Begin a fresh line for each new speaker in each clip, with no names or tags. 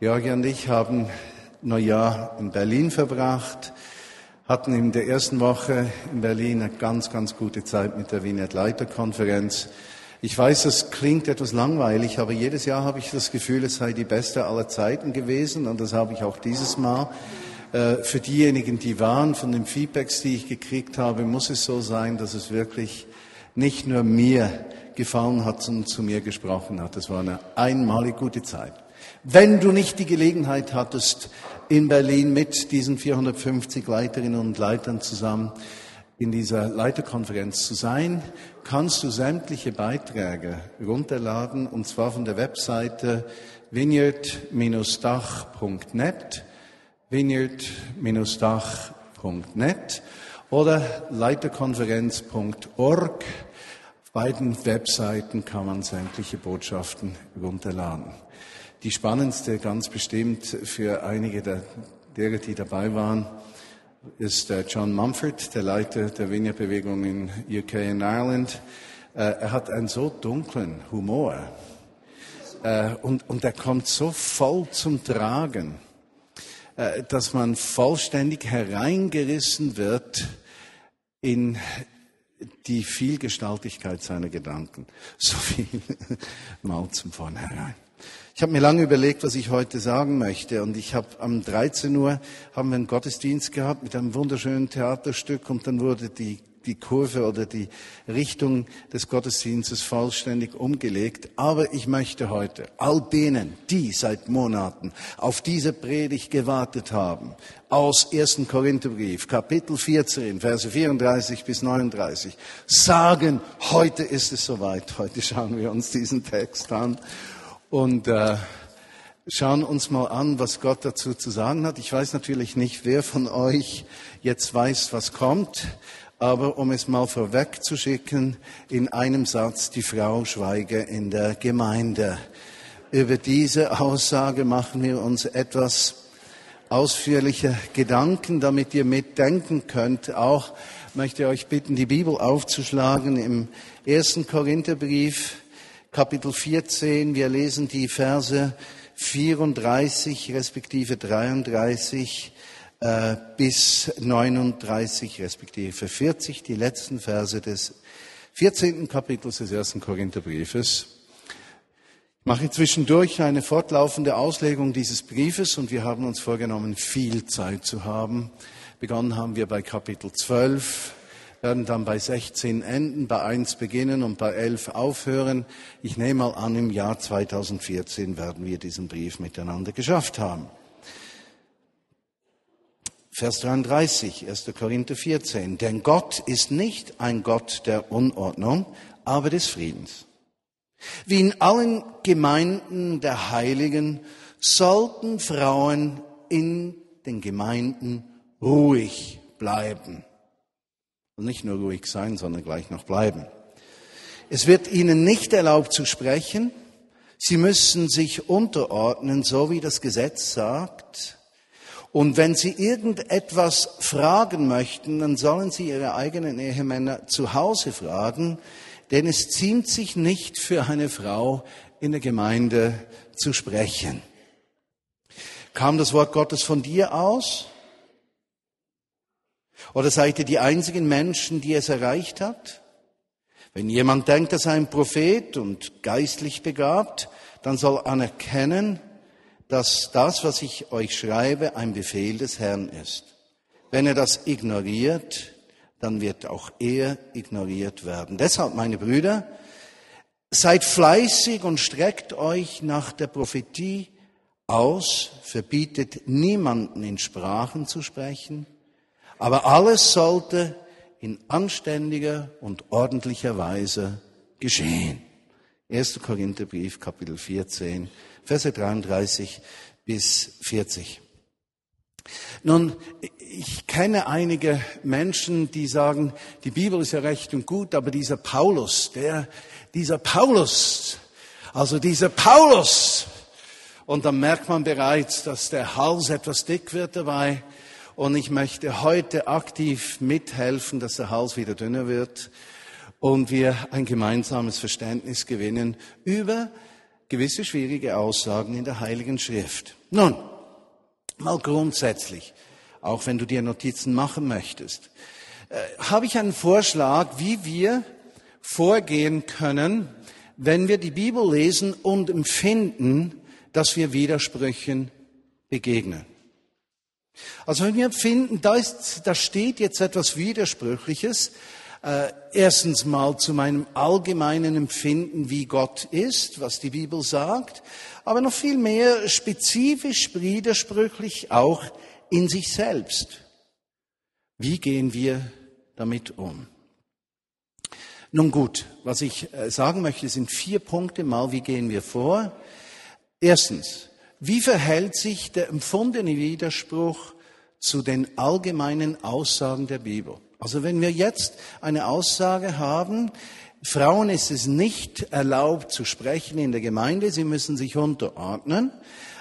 Georgia und ich haben Neujahr in Berlin verbracht, hatten in der ersten Woche in Berlin eine ganz, ganz gute Zeit mit der Wiener Leiterkonferenz. Ich weiß, es klingt etwas langweilig, aber jedes Jahr habe ich das Gefühl, es sei die beste aller Zeiten gewesen und das habe ich auch dieses Mal. Äh, für diejenigen, die waren, von den Feedbacks, die ich gekriegt habe, muss es so sein, dass es wirklich nicht nur mir gefallen hat, sondern zu mir gesprochen hat. Es war eine einmalig gute Zeit. Wenn du nicht die Gelegenheit hattest, in Berlin mit diesen 450 Leiterinnen und Leitern zusammen in dieser Leiterkonferenz zu sein, kannst du sämtliche Beiträge runterladen, und zwar von der Webseite vineyard-dach.net, vineyard-dach.net oder leiterkonferenz.org. Auf beiden Webseiten kann man sämtliche Botschaften runterladen. Die spannendste, ganz bestimmt für einige der, derer, die dabei waren, ist John Mumford, der Leiter der Vineyard-Bewegung in UK und Ireland. Äh, er hat einen so dunklen Humor äh, und, und er kommt so voll zum Tragen, äh, dass man vollständig hereingerissen wird in die Vielgestaltigkeit seiner Gedanken. So viel mal zum Vornherein. Ich habe mir lange überlegt, was ich heute sagen möchte. Und ich habe am 13 Uhr haben wir einen Gottesdienst gehabt mit einem wunderschönen Theaterstück und dann wurde die die Kurve oder die Richtung des Gottesdienstes vollständig umgelegt. Aber ich möchte heute all denen, die seit Monaten auf diese Predigt gewartet haben, aus 1. Korintherbrief, Kapitel 14, Verse 34 bis 39, sagen, heute ist es soweit. Heute schauen wir uns diesen Text an und äh, schauen uns mal an, was Gott dazu zu sagen hat. Ich weiß natürlich nicht, wer von euch jetzt weiß, was kommt, aber um es mal vorweg zu schicken, in einem Satz, die Frau schweige in der Gemeinde. Über diese Aussage machen wir uns etwas ausführlicher Gedanken, damit ihr mitdenken könnt. Auch möchte ich euch bitten, die Bibel aufzuschlagen im ersten Korintherbrief, Kapitel 14. Wir lesen die Verse 34 respektive 33 äh, bis 39 respektive 40, die letzten Verse des 14. Kapitels des ersten Korintherbriefes. Ich mache zwischendurch eine fortlaufende Auslegung dieses Briefes und wir haben uns vorgenommen, viel Zeit zu haben. Begonnen haben wir bei Kapitel 12, werden dann bei 16 enden, bei 1 beginnen und bei 11 aufhören. Ich nehme mal an, im Jahr 2014 werden wir diesen Brief miteinander geschafft haben. Vers 33, 1. Korinther 14. Denn Gott ist nicht ein Gott der Unordnung, aber des Friedens. Wie in allen Gemeinden der Heiligen sollten Frauen in den Gemeinden ruhig bleiben. Und nicht nur ruhig sein, sondern gleich noch bleiben. Es wird ihnen nicht erlaubt zu sprechen. Sie müssen sich unterordnen, so wie das Gesetz sagt. Und wenn Sie irgendetwas fragen möchten, dann sollen Sie Ihre eigenen Ehemänner zu Hause fragen, denn es ziemt sich nicht für eine Frau in der Gemeinde zu sprechen. Kam das Wort Gottes von dir aus? Oder seid ihr die einzigen Menschen, die es erreicht hat? Wenn jemand denkt, er sei ein Prophet und geistlich begabt, dann soll anerkennen, dass das, was ich euch schreibe, ein Befehl des Herrn ist. Wenn er das ignoriert, dann wird auch er ignoriert werden. Deshalb, meine Brüder, seid fleißig und streckt euch nach der Prophetie aus, verbietet niemanden in Sprachen zu sprechen, aber alles sollte in anständiger und ordentlicher Weise geschehen. 1. Korintherbrief, Kapitel 14, Verse 33 bis 40. Nun, ich kenne einige Menschen, die sagen, die Bibel ist ja recht und gut, aber dieser Paulus, der, dieser Paulus, also dieser Paulus, und dann merkt man bereits, dass der Hals etwas dick wird dabei, und ich möchte heute aktiv mithelfen, dass der Hals wieder dünner wird und wir ein gemeinsames Verständnis gewinnen über gewisse schwierige Aussagen in der Heiligen Schrift. Nun, mal grundsätzlich, auch wenn du dir Notizen machen möchtest, äh, habe ich einen Vorschlag, wie wir vorgehen können, wenn wir die Bibel lesen und empfinden, dass wir Widersprüchen begegnen. Also wenn wir empfinden, da, ist, da steht jetzt etwas Widersprüchliches, äh, erstens mal zu meinem allgemeinen Empfinden, wie Gott ist, was die Bibel sagt, aber noch viel mehr spezifisch widersprüchlich auch in sich selbst. Wie gehen wir damit um? Nun gut, was ich äh, sagen möchte, sind vier Punkte mal, wie gehen wir vor. Erstens, wie verhält sich der empfundene Widerspruch zu den allgemeinen Aussagen der Bibel? Also wenn wir jetzt eine Aussage haben, Frauen ist es nicht erlaubt zu sprechen in der Gemeinde, sie müssen sich unterordnen,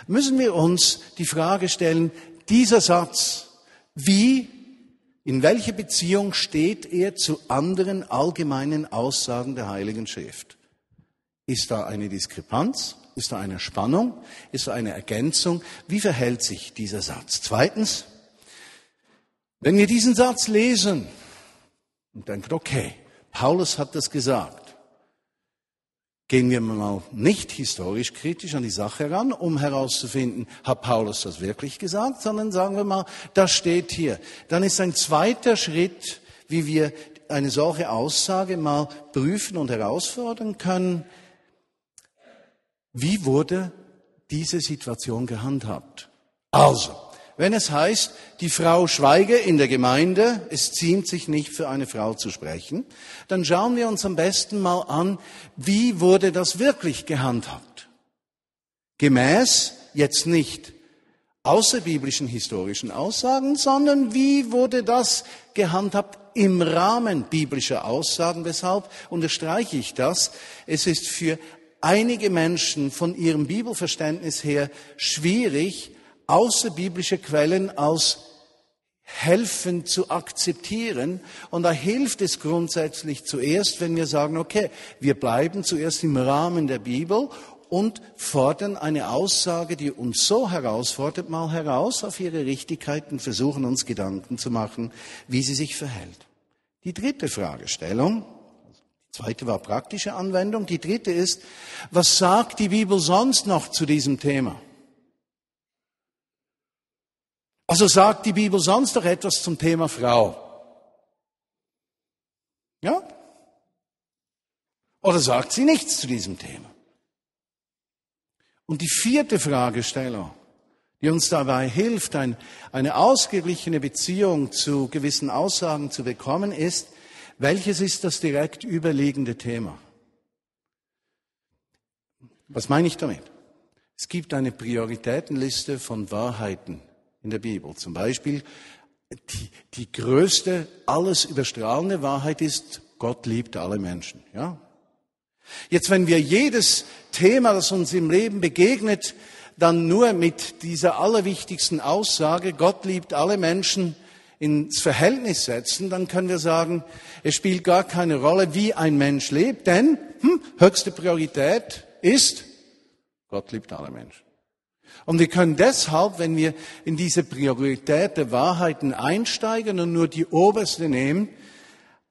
müssen wir uns die Frage stellen, dieser Satz, wie, in welcher Beziehung steht er zu anderen allgemeinen Aussagen der Heiligen Schrift? Ist da eine Diskrepanz? Ist da eine Spannung? Ist da eine Ergänzung? Wie verhält sich dieser Satz? Zweitens, wenn wir diesen Satz lesen und denken, okay, Paulus hat das gesagt, gehen wir mal nicht historisch kritisch an die Sache heran, um herauszufinden, hat Paulus das wirklich gesagt, sondern sagen wir mal, das steht hier. Dann ist ein zweiter Schritt, wie wir eine solche Aussage mal prüfen und herausfordern können, wie wurde diese Situation gehandhabt? Also, wenn es heißt, die Frau schweige in der Gemeinde, es ziemt sich nicht für eine Frau zu sprechen, dann schauen wir uns am besten mal an, wie wurde das wirklich gehandhabt? Gemäß jetzt nicht außerbiblischen historischen Aussagen, sondern wie wurde das gehandhabt im Rahmen biblischer Aussagen? Weshalb unterstreiche ich das? Es ist für einige Menschen von ihrem Bibelverständnis her schwierig, außerbiblische Quellen als helfen zu akzeptieren. Und da hilft es grundsätzlich zuerst, wenn wir sagen, okay, wir bleiben zuerst im Rahmen der Bibel und fordern eine Aussage, die uns so herausfordert, mal heraus auf ihre Richtigkeit und versuchen uns Gedanken zu machen, wie sie sich verhält. Die dritte Fragestellung, zweite war praktische Anwendung, die dritte ist, was sagt die Bibel sonst noch zu diesem Thema? Also sagt die Bibel sonst noch etwas zum Thema Frau? Ja? Oder sagt sie nichts zu diesem Thema? Und die vierte Fragestellung, die uns dabei hilft, ein, eine ausgeglichene Beziehung zu gewissen Aussagen zu bekommen, ist, welches ist das direkt überliegende Thema? Was meine ich damit? Es gibt eine Prioritätenliste von Wahrheiten, in der Bibel. Zum Beispiel die, die größte, alles überstrahlende Wahrheit ist, Gott liebt alle Menschen. Ja? Jetzt, wenn wir jedes Thema, das uns im Leben begegnet, dann nur mit dieser allerwichtigsten Aussage, Gott liebt alle Menschen, ins Verhältnis setzen, dann können wir sagen, es spielt gar keine Rolle, wie ein Mensch lebt, denn hm, höchste Priorität ist, Gott liebt alle Menschen. Und wir können deshalb, wenn wir in diese Priorität der Wahrheiten einsteigen und nur die oberste nehmen,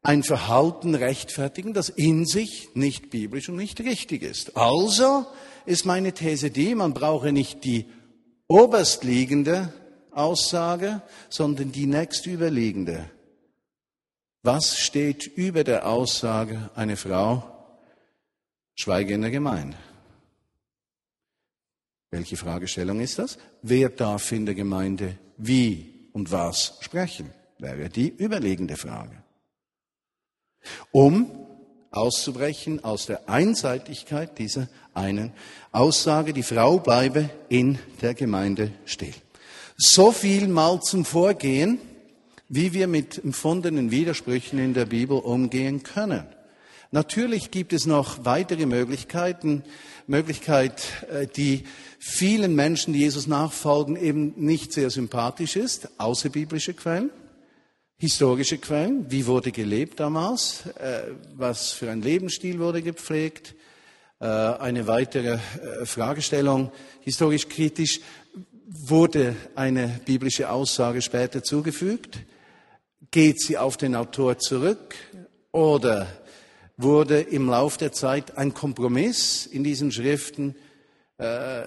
ein Verhalten rechtfertigen, das in sich nicht biblisch und nicht richtig ist. Also ist meine These die, man brauche nicht die oberstliegende Aussage, sondern die nächstüberliegende. Was steht über der Aussage, eine Frau schweige in der Gemeinde? Welche Fragestellung ist das? Wer darf in der Gemeinde wie und was sprechen? Wäre die überlegende Frage. Um auszubrechen aus der Einseitigkeit dieser einen Aussage, die Frau bleibe in der Gemeinde still. So viel mal zum Vorgehen, wie wir mit empfundenen Widersprüchen in der Bibel umgehen können. Natürlich gibt es noch weitere Möglichkeiten, Möglichkeit, äh, die vielen Menschen, die Jesus nachfolgen, eben nicht sehr sympathisch ist, außerbiblische Quellen, historische Quellen, wie wurde gelebt damals, äh, was für ein Lebensstil wurde gepflegt, Äh, eine weitere Fragestellung, historisch kritisch, wurde eine biblische Aussage später zugefügt? Geht sie auf den Autor zurück? Oder wurde im Lauf der Zeit ein Kompromiss in diesen Schriften äh,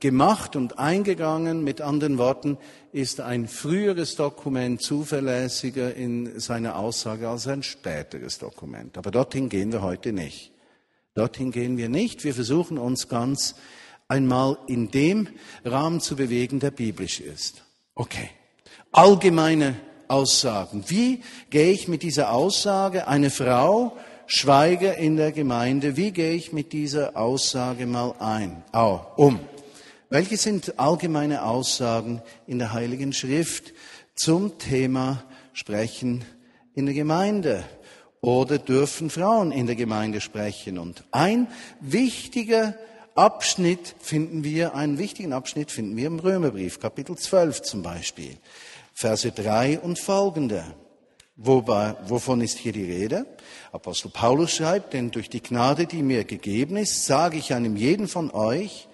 gemacht und eingegangen? Mit anderen Worten, ist ein früheres Dokument zuverlässiger in seiner Aussage als ein späteres Dokument. Aber dorthin gehen wir heute nicht. Dorthin gehen wir nicht. Wir versuchen uns ganz einmal in dem Rahmen zu bewegen, der biblisch ist. Okay. Allgemeine Aussagen. Wie gehe ich mit dieser Aussage, eine Frau schweige in der Gemeinde, wie gehe ich mit dieser Aussage mal ein, um? Welche sind allgemeine Aussagen in der Heiligen Schrift zum Thema Sprechen in der Gemeinde? oder dürfen Frauen in der Gemeinde sprechen. Und ein wichtiger Abschnitt finden wir, einen wichtigen Abschnitt finden wir im Römerbrief, Kapitel 12 zum Beispiel, Verse 3 und folgende. Wobei, wovon ist hier die Rede? Apostel Paulus schreibt, denn durch die Gnade, die mir gegeben ist, sage ich einem jeden von euch,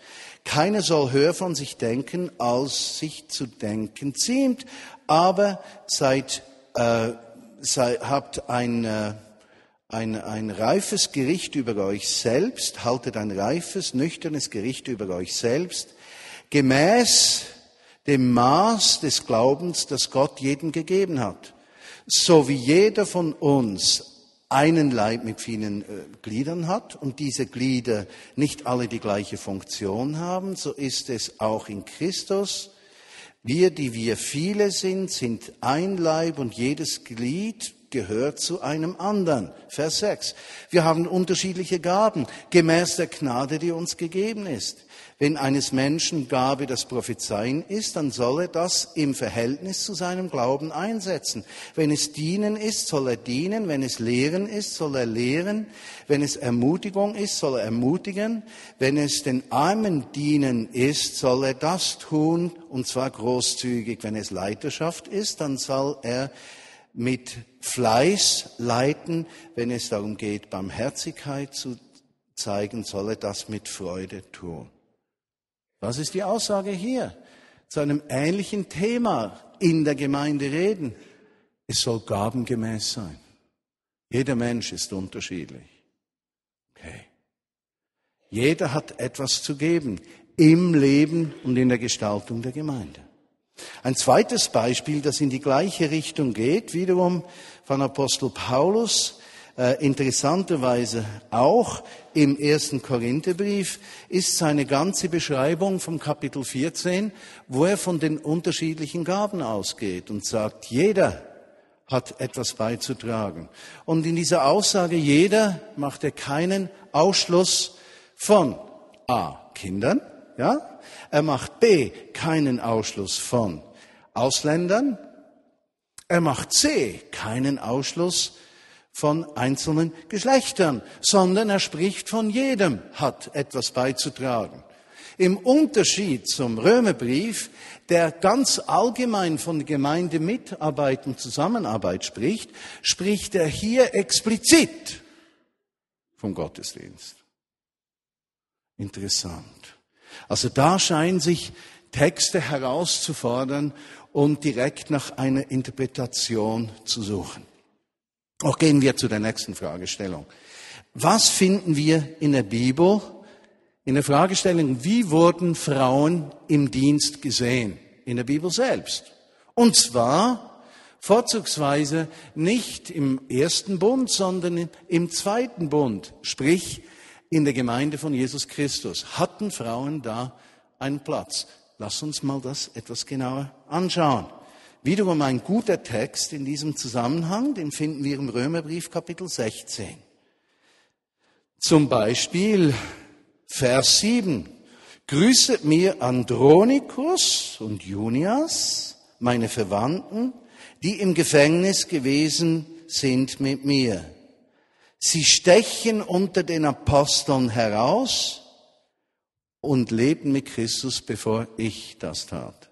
keiner soll höher von sich denken, als sich zu denken ziemt, aber seid äh, sei, habt ein, äh, ein, ein reifes Gericht über euch selbst, haltet ein reifes, nüchternes Gericht über euch selbst, gemäß dem Maß des Glaubens, das Gott jedem gegeben hat. So wie jeder von uns einen Leib mit vielen äh, Gliedern hat und diese Glieder nicht alle die gleiche Funktion haben, so ist es auch in Christus. Wir, die wir viele sind, sind ein Leib und jedes Glied gehört zu einem anderen. Vers 6. Wir haben unterschiedliche Gaben, gemäß der Gnade, die uns gegeben ist. Wenn eines Menschen Gabe das Prophezeien ist, dann soll er das im Verhältnis zu seinem Glauben einsetzen. Wenn es Dienen ist, soll er dienen. Wenn es Lehren ist, soll er lehren. Wenn es Ermutigung ist, soll er ermutigen. Wenn es den Armen dienen ist, soll er das tun, und zwar großzügig. Wenn es Leiterschaft ist, dann soll er mit Fleiß leiten. Wenn es darum geht, Barmherzigkeit zu zeigen, soll er das mit Freude tun. Was ist die Aussage hier? Zu einem ähnlichen Thema in der Gemeinde reden. Es soll gabengemäß sein. Jeder Mensch ist unterschiedlich. Okay. Jeder hat etwas zu geben im Leben und in der Gestaltung der Gemeinde. Ein zweites Beispiel, das in die gleiche Richtung geht, wiederum von Apostel Paulus, äh, interessanterweise auch im ersten Korintherbrief, ist seine ganze Beschreibung vom Kapitel 14, wo er von den unterschiedlichen Gaben ausgeht und sagt, jeder hat etwas beizutragen. Und in dieser Aussage jeder macht er keinen Ausschluss von A. Kindern, ja? Er macht B. keinen Ausschluss von Ausländern. Er macht C. keinen Ausschluss von einzelnen Geschlechtern, sondern er spricht von jedem hat etwas beizutragen. Im Unterschied zum Römerbrief, der ganz allgemein von Gemeindemitarbeit und Zusammenarbeit spricht, spricht er hier explizit vom Gottesdienst. Interessant. Also da scheinen sich Texte herauszufordern und direkt nach einer Interpretation zu suchen. Auch gehen wir zu der nächsten Fragestellung. Was finden wir in der Bibel? In der Fragestellung, wie wurden Frauen im Dienst gesehen? In der Bibel selbst. Und zwar vorzugsweise nicht im ersten Bund, sondern im zweiten Bund, sprich in der Gemeinde von Jesus Christus. Hatten Frauen da einen Platz? Lass uns mal das etwas genauer anschauen. Wiederum ein guter Text in diesem Zusammenhang, den finden wir im Römerbrief Kapitel 16. Zum Beispiel Vers 7. Grüßet mir Andronikus und Junias, meine Verwandten, die im Gefängnis gewesen sind mit mir. Sie stechen unter den Aposteln heraus und lebten mit Christus, bevor ich das tat.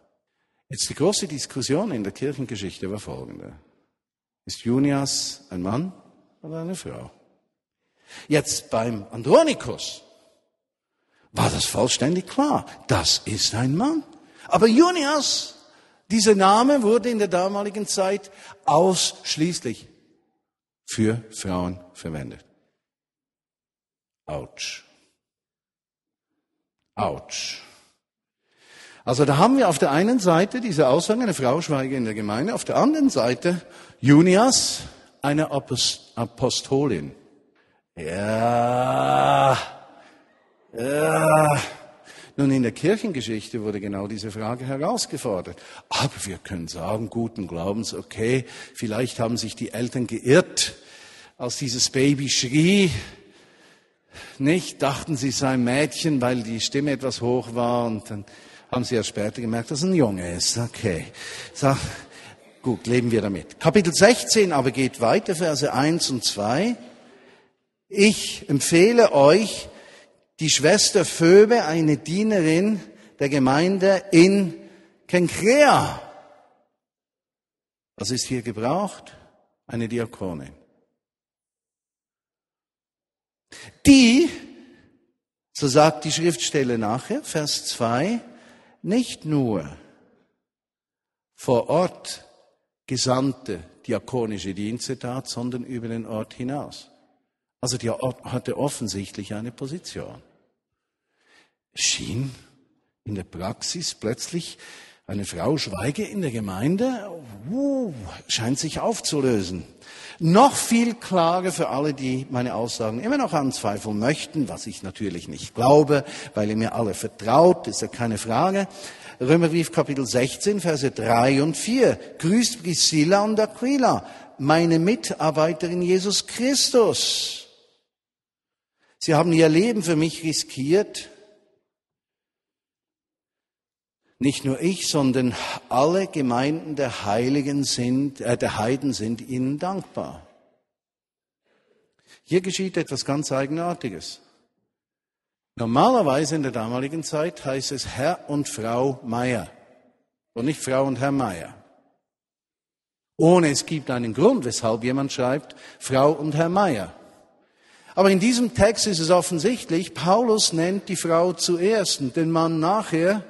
Jetzt die große Diskussion in der Kirchengeschichte war folgende. Ist Junias ein Mann oder eine Frau? Jetzt beim Andronikus war das vollständig klar. Das ist ein Mann. Aber Junias, dieser Name wurde in der damaligen Zeit ausschließlich für Frauen verwendet. Autsch. Autsch. Also da haben wir auf der einen Seite diese Aussage, eine Frau schweige in der Gemeinde, auf der anderen Seite Junias, eine Apostolin. Ja, ja. Nun, in der Kirchengeschichte wurde genau diese Frage herausgefordert. Aber wir können sagen, guten Glaubens, okay, vielleicht haben sich die Eltern geirrt, als dieses Baby schrie, nicht, dachten sie sei ein Mädchen, weil die Stimme etwas hoch war und dann haben sie ja später gemerkt, dass es ein Junge ist. Okay. So, gut, leben wir damit. Kapitel 16 aber geht weiter, Verse 1 und 2. Ich empfehle euch, die Schwester Phoebe, eine Dienerin der Gemeinde in Kenkrea. Was ist hier gebraucht? Eine Diakonin. Die, so sagt die Schriftstelle nachher, Vers 2, nicht nur vor Ort gesandte diakonische Dienste tat, sondern über den Ort hinaus. Also die hatte offensichtlich eine Position. Schien in der Praxis plötzlich eine Frau schweige in der Gemeinde, uh, scheint sich aufzulösen. Noch viel klarer für alle, die meine Aussagen immer noch anzweifeln möchten, was ich natürlich nicht glaube, weil ihr mir alle vertraut, ist ja keine Frage. Römerbrief Kapitel 16, Verse 3 und 4. Grüßt Priscilla und Aquila, meine Mitarbeiterin Jesus Christus. Sie haben ihr Leben für mich riskiert. Nicht nur ich, sondern alle Gemeinden der Heiligen sind, äh, der Heiden sind ihnen dankbar. Hier geschieht etwas ganz Eigenartiges. Normalerweise in der damaligen Zeit heißt es Herr und Frau Meier und nicht Frau und Herr Meier. Ohne es gibt einen Grund, weshalb jemand schreibt Frau und Herr Meier. Aber in diesem Text ist es offensichtlich, Paulus nennt die Frau zuerst und den Mann nachher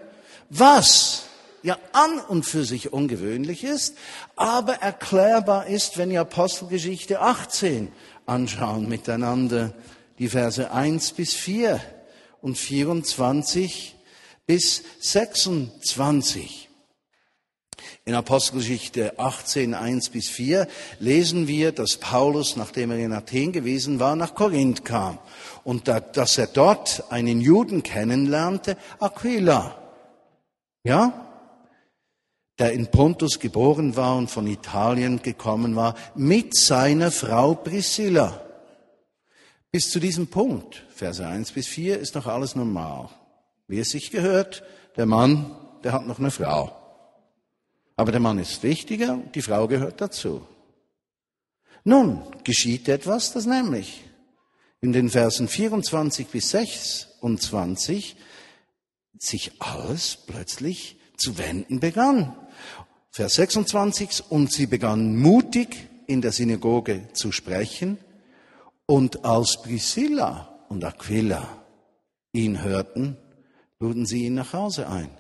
was ja an und für sich ungewöhnlich ist, aber erklärbar ist, wenn wir Apostelgeschichte 18 anschauen miteinander, die Verse 1 bis 4 und 24 bis 26. In Apostelgeschichte 18, 1 bis 4 lesen wir, dass Paulus, nachdem er in Athen gewesen war, nach Korinth kam und dass er dort einen Juden kennenlernte, Aquila ja? Der in Pontus geboren war und von Italien gekommen war, mit seiner Frau Priscilla. Bis zu diesem Punkt, Verse 1 bis 4, ist noch alles normal. Wie es sich gehört, der Mann, der hat noch eine Frau. Aber der Mann ist wichtiger, die Frau gehört dazu. Nun geschieht etwas, das nämlich in den Versen 24 bis 26 sich alles plötzlich zu wenden begann. Vers 26, und sie begann mutig in der Synagoge zu sprechen, und als Priscilla und Aquila ihn hörten, luden sie ihn nach Hause ein.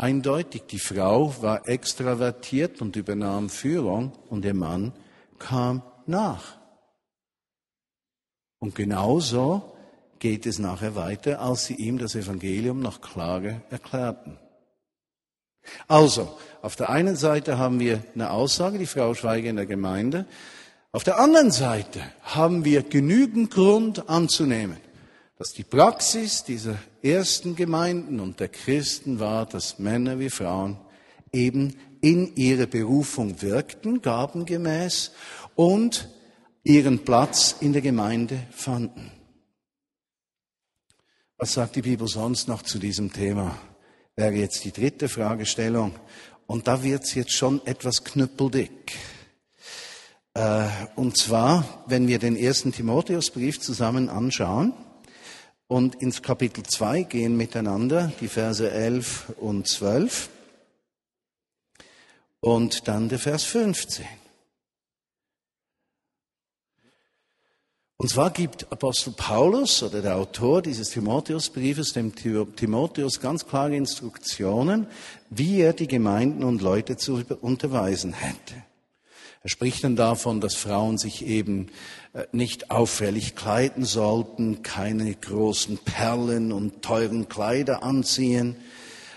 Eindeutig, die Frau war extravertiert und übernahm Führung und der Mann kam nach. Und genauso geht es nachher weiter, als sie ihm das Evangelium nach Klage erklärten. Also, auf der einen Seite haben wir eine Aussage, die Frau schweige in der Gemeinde. Auf der anderen Seite haben wir genügend Grund anzunehmen, dass die Praxis dieser ersten Gemeinden und der Christen war, dass Männer wie Frauen eben in ihre Berufung wirkten, gabengemäß, und ihren Platz in der Gemeinde fanden. Was sagt die Bibel sonst noch zu diesem Thema? Wäre jetzt die dritte Fragestellung. Und da wird's jetzt schon etwas knüppeldick. Äh, und zwar, wenn wir den ersten Timotheusbrief zusammen anschauen und ins Kapitel 2 gehen miteinander, die Verse 11 und 12 und dann der Vers 15. Und zwar gibt Apostel Paulus oder der Autor dieses Timotheusbriefes dem Timotheus ganz klare Instruktionen, wie er die Gemeinden und Leute zu unterweisen hätte. Er spricht dann davon, dass Frauen sich eben äh, nicht auffällig kleiden sollten, keine großen Perlen und teuren Kleider anziehen,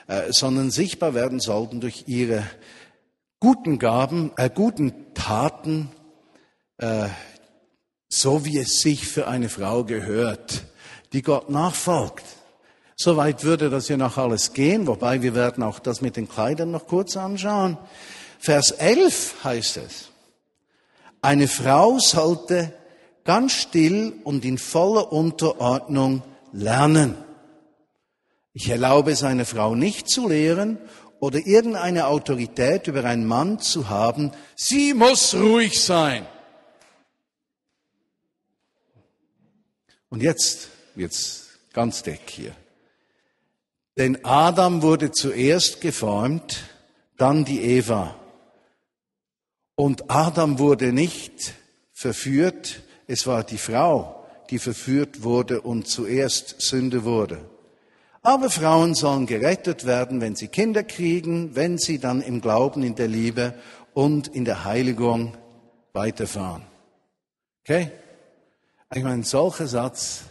äh, sondern sichtbar werden sollten durch ihre guten Gaben, äh, guten Taten, äh, so wie es sich für eine Frau gehört, die Gott nachfolgt. Soweit würde das ja noch alles gehen, wobei wir werden auch das mit den Kleidern noch kurz anschauen. Vers 11 heißt es, eine Frau sollte ganz still und in voller Unterordnung lernen. Ich erlaube es einer Frau nicht zu lehren oder irgendeine Autorität über einen Mann zu haben. Sie muss ruhig sein. Und jetzt wird's ganz dick hier. Denn Adam wurde zuerst geformt, dann die Eva. Und Adam wurde nicht verführt, es war die Frau, die verführt wurde und zuerst Sünde wurde. Aber Frauen sollen gerettet werden, wenn sie Kinder kriegen, wenn sie dann im Glauben, in der Liebe und in der Heiligung weiterfahren. Okay? Ich meine, solcher Satz,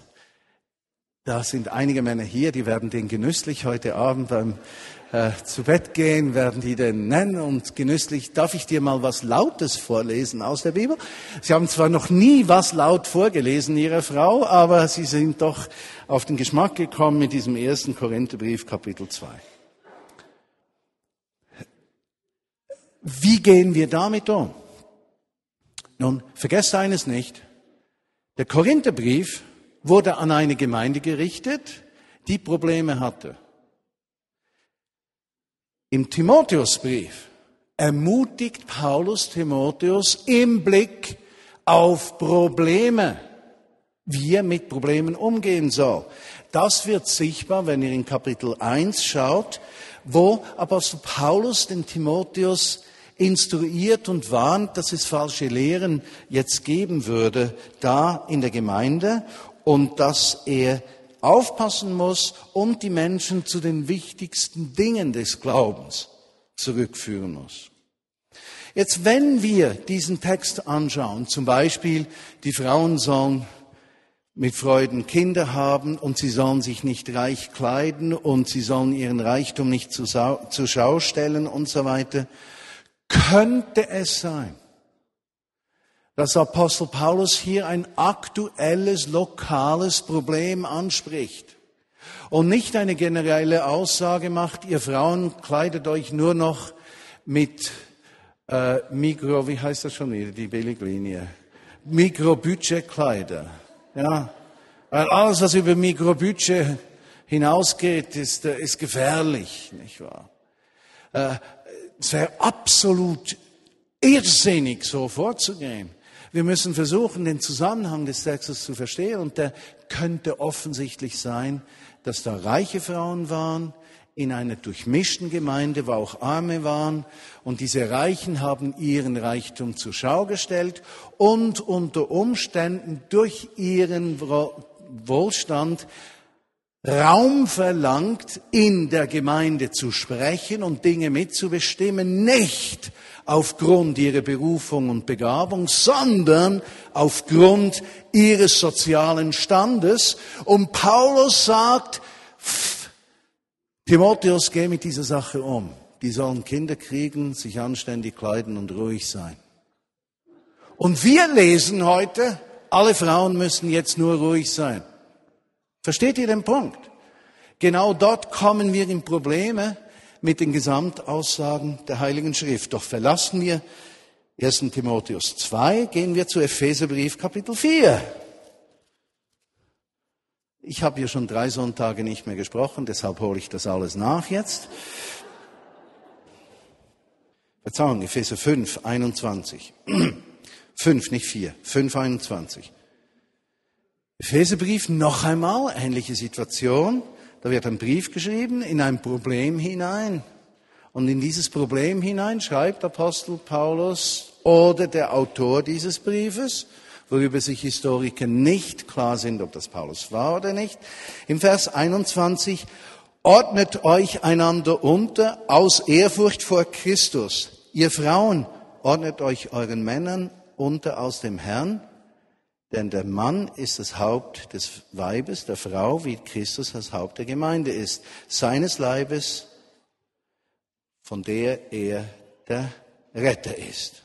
da sind einige Männer hier, die werden den genüsslich heute Abend beim äh, zu Bett gehen, werden die den nennen und genüsslich. Darf ich dir mal was Lautes vorlesen aus der Bibel? Sie haben zwar noch nie was laut vorgelesen, Ihre Frau, aber Sie sind doch auf den Geschmack gekommen mit diesem ersten Korintherbrief, Kapitel 2. Wie gehen wir damit um? Nun, vergesst eines nicht. Der Korintherbrief wurde an eine Gemeinde gerichtet, die Probleme hatte. Im Timotheusbrief ermutigt Paulus Timotheus im Blick auf Probleme, wie er mit Problemen umgehen soll. Das wird sichtbar, wenn ihr in Kapitel 1 schaut, wo Apostel Paulus den Timotheus instruiert und warnt, dass es falsche Lehren jetzt geben würde, da in der Gemeinde und dass er aufpassen muss und die Menschen zu den wichtigsten Dingen des Glaubens zurückführen muss. Jetzt, wenn wir diesen Text anschauen, zum Beispiel, die Frauen sollen mit Freuden Kinder haben und sie sollen sich nicht reich kleiden und sie sollen ihren Reichtum nicht zur Schau stellen und so weiter, könnte es sein, dass Apostel Paulus hier ein aktuelles, lokales Problem anspricht und nicht eine generelle Aussage macht, ihr Frauen kleidet euch nur noch mit äh, Mikro, wie heißt das schon wieder, die Billiglinie, Mikrobudgetkleider. Ja, weil alles, was über Mikrobudget hinausgeht, ist, äh, ist gefährlich, nicht wahr? Äh, es wäre absolut irrsinnig, so vorzugehen. Wir müssen versuchen, den Zusammenhang des Textes zu verstehen und der könnte offensichtlich sein, dass da reiche Frauen waren, in einer durchmischten Gemeinde, wo auch Arme waren. Und diese Reichen haben ihren Reichtum zur Schau gestellt und unter Umständen durch ihren Wohlstand Raum verlangt, in der Gemeinde zu sprechen und Dinge mitzubestimmen, nicht aufgrund ihrer Berufung und Begabung, sondern aufgrund ihres sozialen Standes. Und Paulus sagt, Timotheus, geh mit dieser Sache um. Die sollen Kinder kriegen, sich anständig kleiden und ruhig sein. Und wir lesen heute, alle Frauen müssen jetzt nur ruhig sein. Versteht ihr den Punkt? Genau dort kommen wir in Probleme mit den Gesamtaussagen der Heiligen Schrift. Doch verlassen wir 1. Timotheus 2, gehen wir zu Epheserbrief Kapitel 4. Ich habe hier schon drei Sonntage nicht mehr gesprochen, deshalb hole ich das alles nach jetzt. Verzeihung, Epheser 5, 21. 5, nicht 4, 5, 21. Epheserbrief noch einmal, ähnliche Situation. Da wird ein Brief geschrieben in ein Problem hinein. Und in dieses Problem hinein schreibt Apostel Paulus oder der Autor dieses Briefes worüber sich Historiker nicht klar sind, ob das Paulus war oder nicht. Im Vers 21, ordnet euch einander unter aus Ehrfurcht vor Christus. Ihr Frauen, ordnet euch euren Männern unter aus dem Herrn, denn der Mann ist das Haupt des Weibes, der Frau, wie Christus das Haupt der Gemeinde ist, seines Leibes, von der er der Retter ist.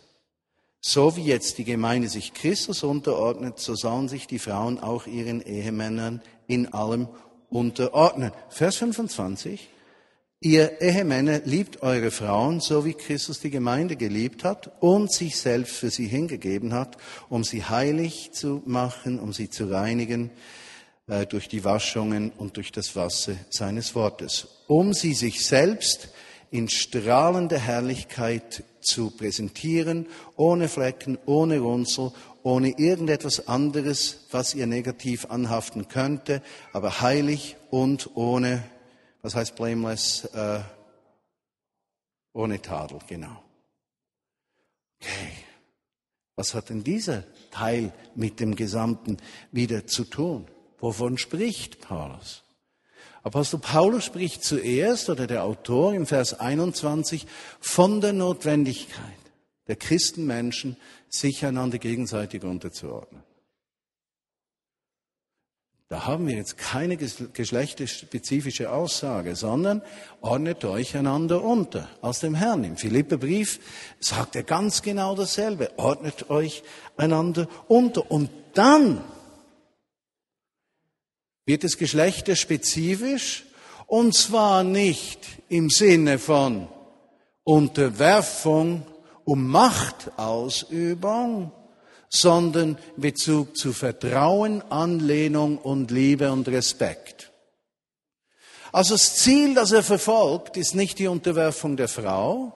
So wie jetzt die Gemeinde sich Christus unterordnet, so sollen sich die Frauen auch ihren Ehemännern in allem unterordnen. Vers 25. Ihr Ehemänner liebt eure Frauen, so wie Christus die Gemeinde geliebt hat und sich selbst für sie hingegeben hat, um sie heilig zu machen, um sie zu reinigen äh, durch die Waschungen und durch das Wasser seines Wortes, um sie sich selbst in strahlender Herrlichkeit zu präsentieren, ohne Flecken, ohne Runzel, ohne irgendetwas anderes, was ihr negativ anhaften könnte, aber heilig und ohne, was heißt blameless, äh, ohne Tadel, genau. Okay, was hat denn dieser Teil mit dem Gesamten wieder zu tun? Wovon spricht Paulus? Apostel Paulus spricht zuerst, oder der Autor im Vers 21, von der Notwendigkeit der Christenmenschen, sich einander gegenseitig unterzuordnen. Da haben wir jetzt keine geschlechterspezifische Aussage, sondern ordnet euch einander unter aus dem Herrn. Im Philipperbrief sagt er ganz genau dasselbe. Ordnet euch einander unter. Und dann wird es geschlechterspezifisch und zwar nicht im Sinne von Unterwerfung um Machtausübung, sondern in Bezug zu Vertrauen, Anlehnung und Liebe und Respekt. Also das Ziel, das er verfolgt, ist nicht die Unterwerfung der Frau,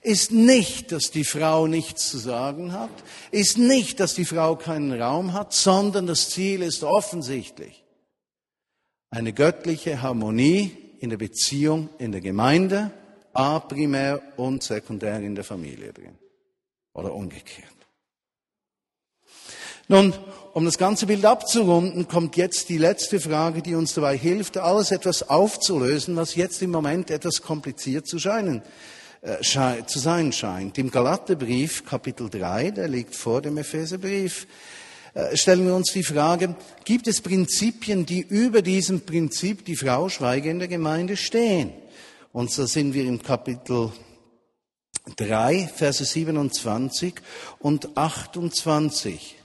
ist nicht, dass die Frau nichts zu sagen hat, ist nicht, dass die Frau keinen Raum hat, sondern das Ziel ist offensichtlich eine göttliche Harmonie in der Beziehung in der Gemeinde, a primär und sekundär in der Familie drin. Oder umgekehrt. Nun, um das ganze Bild abzurunden, kommt jetzt die letzte Frage, die uns dabei hilft, alles etwas aufzulösen, was jetzt im Moment etwas kompliziert zu scheinen, äh, zu sein scheint. Im Galaterbrief, Kapitel 3, der liegt vor dem Epheserbrief, äh, stellen wir uns die Frage, gibt es Prinzipien, die über diesem Prinzip die Frau schweige in der Gemeinde stehen? Und so sind wir im Kapitel 3, Verse 27 und 28.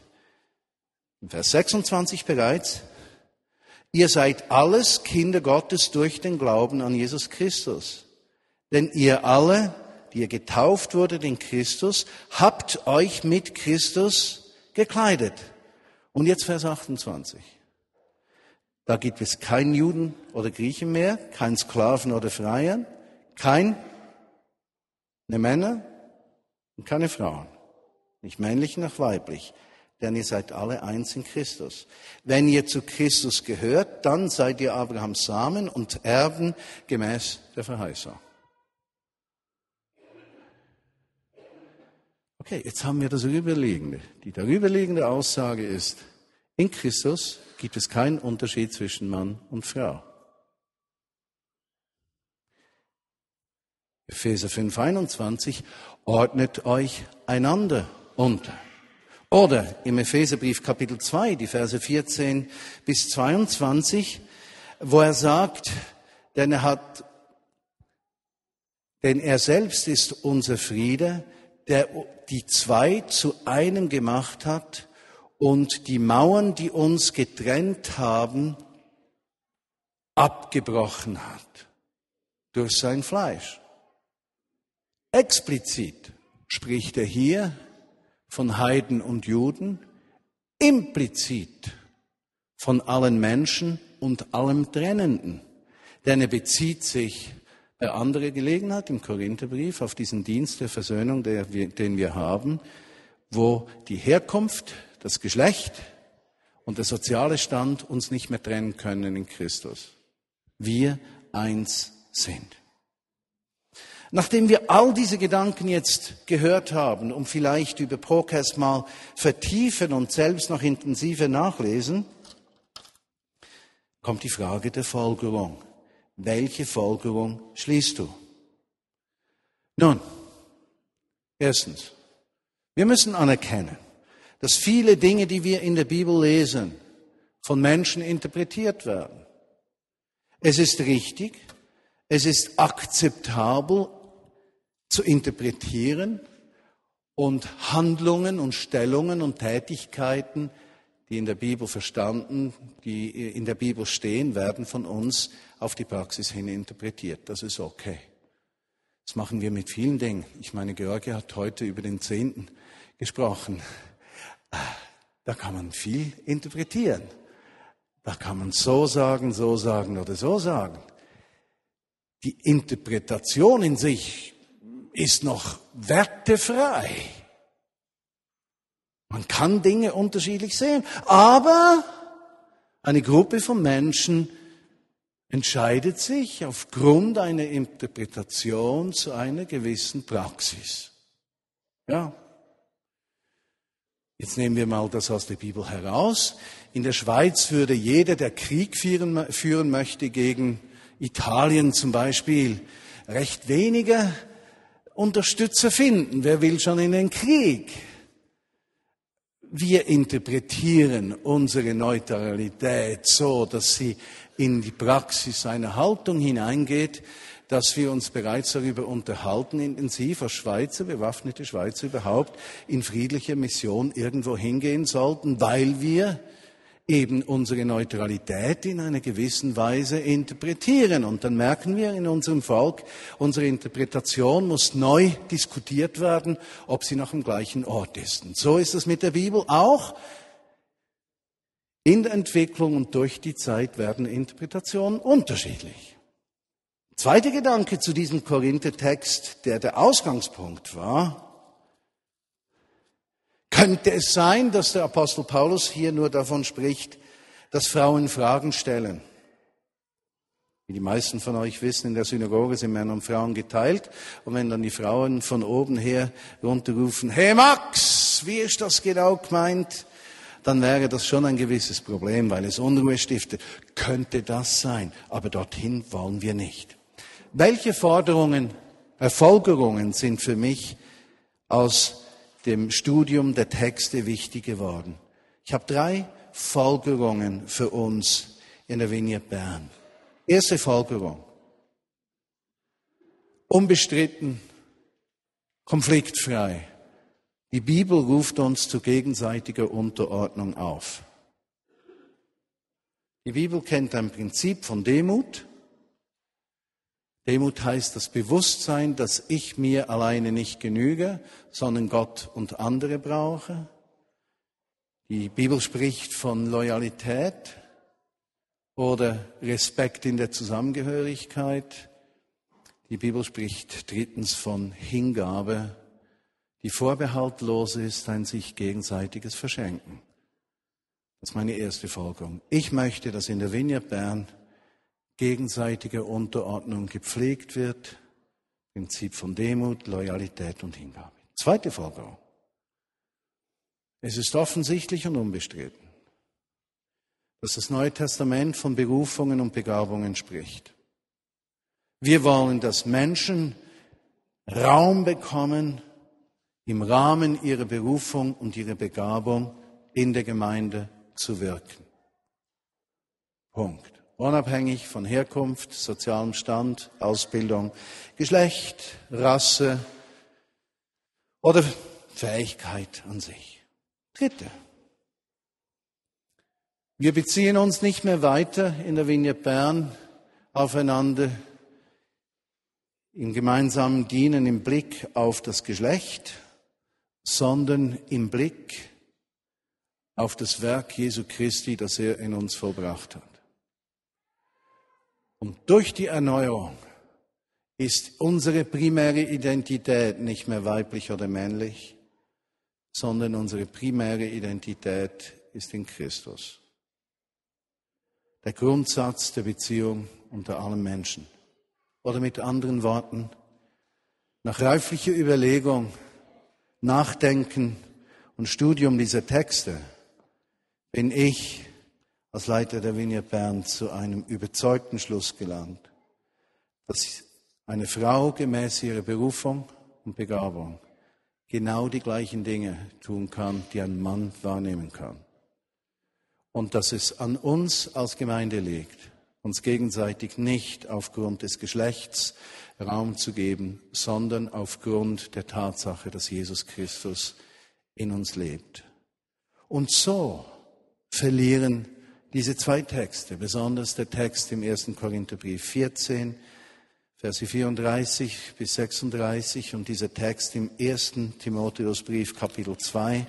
Vers 26 bereits. Ihr seid alles Kinder Gottes durch den Glauben an Jesus Christus. Denn ihr alle, die ihr getauft wurdet in Christus, habt euch mit Christus gekleidet. Und jetzt Vers 28. Da gibt es keinen Juden oder Griechen mehr, keinen Sklaven oder Freien, kein ne Männer und keine Frauen. Nicht männlich noch weiblich, denn ihr seid alle eins in Christus. Wenn ihr zu Christus gehört, dann seid ihr Abrahams Samen und Erben gemäß der Verheißung. Okay, jetzt haben wir das Überliegende. Die darüberliegende Aussage ist, in Christus gibt es keinen Unterschied zwischen Mann und Frau. Epheser 5, 21, ordnet euch einander unter. Oder im Epheserbrief Kapitel 2, die Verse 14 bis 22, wo er sagt, denn er hat, denn er selbst ist unser Friede, der die zwei zu einem gemacht hat und die Mauern, die uns getrennt haben, abgebrochen hat durch sein Fleisch. Explizit spricht er hier von Heiden und Juden, implizit von allen Menschen und allem Trennenden. Denn er bezieht sich bei anderer Gelegenheit im Korintherbrief auf diesen Dienst der Versöhnung, den wir haben, wo die Herkunft, das Geschlecht und der soziale Stand uns nicht mehr trennen können in Christus. Wir eins sind. Nachdem wir all diese Gedanken jetzt gehört haben und vielleicht über Procast mal vertiefen und selbst noch intensiver nachlesen, kommt die Frage der Folgerung. Welche Folgerung schließt du? Nun, erstens, wir müssen anerkennen, dass viele Dinge, die wir in der Bibel lesen, von Menschen interpretiert werden. Es ist richtig, es ist akzeptabel zu interpretieren und Handlungen und Stellungen und Tätigkeiten, die in der Bibel verstanden, die in der Bibel stehen, werden von uns auf die Praxis hin interpretiert. Das ist okay. Das machen wir mit vielen Dingen. Ich meine, George hat heute über den Zehnten gesprochen. Da kann man viel interpretieren. Da kann man so sagen, so sagen oder so sagen. Die Interpretation in sich ist noch wertefrei. Man kann Dinge unterschiedlich sehen, aber eine Gruppe von Menschen entscheidet sich aufgrund einer Interpretation zu einer gewissen Praxis. Ja. Jetzt nehmen wir mal das aus der Bibel heraus. In der Schweiz würde jeder, der Krieg führen, führen möchte gegen Italien zum Beispiel, recht wenige Unterstützer finden. Wer will schon in den Krieg? Wir interpretieren unsere Neutralität so, dass sie in die Praxis einer Haltung hineingeht, dass wir uns bereits darüber unterhalten, intensiv als Schweizer, bewaffnete Schweizer überhaupt in friedlicher Mission irgendwo hingehen sollten, weil wir eben unsere Neutralität in einer gewissen Weise interpretieren. Und dann merken wir in unserem Volk, unsere Interpretation muss neu diskutiert werden, ob sie noch am gleichen Ort ist. Und so ist es mit der Bibel auch. In der Entwicklung und durch die Zeit werden Interpretationen unterschiedlich. Zweiter Gedanke zu diesem Korinther-Text, der der Ausgangspunkt war, könnte es sein, dass der Apostel Paulus hier nur davon spricht, dass Frauen Fragen stellen? Wie die meisten von euch wissen, in der Synagoge sind Männer und Frauen geteilt. Und wenn dann die Frauen von oben her runterrufen, hey Max, wie ist das genau gemeint? Dann wäre das schon ein gewisses Problem, weil es Unruhe stiftet. Könnte das sein? Aber dorthin wollen wir nicht. Welche Forderungen, Erfolgerungen sind für mich aus dem Studium der Texte wichtig geworden. Ich habe drei Folgerungen für uns in der Vignette Bern. Erste Folgerung. Unbestritten, konfliktfrei. Die Bibel ruft uns zu gegenseitiger Unterordnung auf. Die Bibel kennt ein Prinzip von Demut, Demut heißt das Bewusstsein, dass ich mir alleine nicht genüge, sondern Gott und andere brauche. Die Bibel spricht von Loyalität oder Respekt in der Zusammengehörigkeit. Die Bibel spricht drittens von Hingabe, die vorbehaltlos ist, ein sich gegenseitiges Verschenken. Das ist meine erste Folgerung. Ich möchte, dass in der Vineyard Bern gegenseitige Unterordnung gepflegt wird, Prinzip von Demut, Loyalität und Hingabe. Zweite Forderung. Es ist offensichtlich und unbestritten, dass das Neue Testament von Berufungen und Begabungen spricht. Wir wollen, dass Menschen Raum bekommen, im Rahmen ihrer Berufung und ihrer Begabung in der Gemeinde zu wirken. Punkt unabhängig von Herkunft, sozialem Stand, Ausbildung, Geschlecht, Rasse oder Fähigkeit an sich. Dritte. Wir beziehen uns nicht mehr weiter in der Vignette Bern aufeinander im gemeinsamen Dienen im Blick auf das Geschlecht, sondern im Blick auf das Werk Jesu Christi, das er in uns vollbracht hat. Und durch die Erneuerung ist unsere primäre Identität nicht mehr weiblich oder männlich, sondern unsere primäre Identität ist in Christus. Der Grundsatz der Beziehung unter allen Menschen. Oder mit anderen Worten, Nach reiflicher Überlegung, Nachdenken und Studium dieser Texte bin ich als Leiter der Vineyard Bern zu einem überzeugten Schluss gelangt, dass eine Frau gemäß ihrer Berufung und Begabung genau die gleichen Dinge tun kann, die ein Mann wahrnehmen kann. Und dass es an uns als Gemeinde liegt, uns gegenseitig nicht aufgrund des Geschlechts Raum zu geben, sondern aufgrund der Tatsache, dass Jesus Christus in uns lebt. Und so verlieren diese zwei Texte, besonders der Text im ersten Korintherbrief 14, Verse 34 bis 36 und dieser Text im ersten Timotheusbrief Kapitel 2,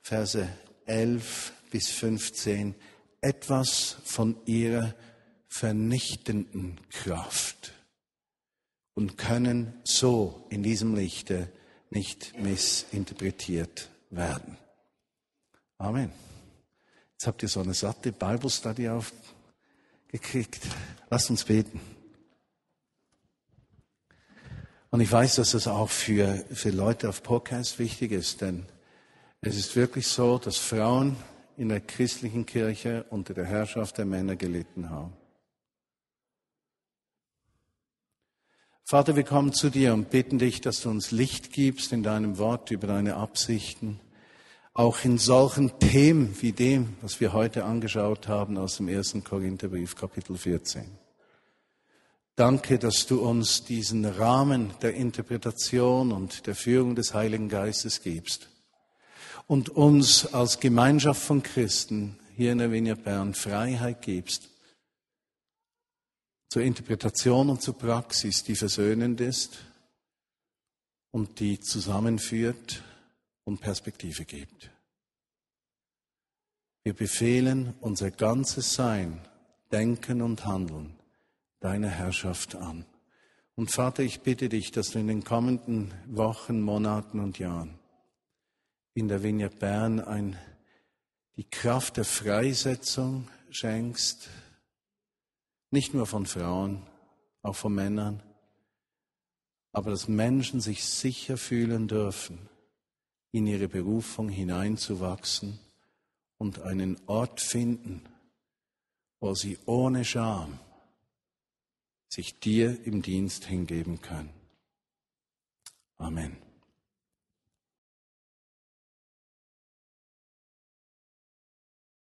Verse 11 bis 15, etwas von ihrer vernichtenden Kraft und können so in diesem Lichte nicht missinterpretiert werden. Amen. Jetzt habt ihr so eine satte Bible Study aufgekriegt. Lasst uns beten. Und ich weiß, dass das auch für, für Leute auf Podcast wichtig ist, denn es ist wirklich so, dass Frauen in der christlichen Kirche unter der Herrschaft der Männer gelitten haben. Vater, wir kommen zu dir und bitten dich, dass du uns Licht gibst in deinem Wort über deine Absichten, auch in solchen Themen wie dem, was wir heute angeschaut haben aus dem ersten Korintherbrief, Kapitel 14. Danke, dass du uns diesen Rahmen der Interpretation und der Führung des Heiligen Geistes gibst und uns als Gemeinschaft von Christen hier in der Vineyard Bern Freiheit gibst zur Interpretation und zur Praxis, die versöhnend ist und die zusammenführt und Perspektive gibt. Wir befehlen unser ganzes Sein, Denken und Handeln deine Herrschaft an. Und Vater, ich bitte dich, dass du in den kommenden Wochen, Monaten und Jahren in der Vineyard Bern ein, die Kraft der Freisetzung schenkst, nicht nur von Frauen, auch von Männern, aber dass Menschen sich sicher fühlen dürfen, in ihre Berufung hineinzuwachsen und einen Ort finden, wo sie ohne Scham sich dir im Dienst hingeben können. Amen.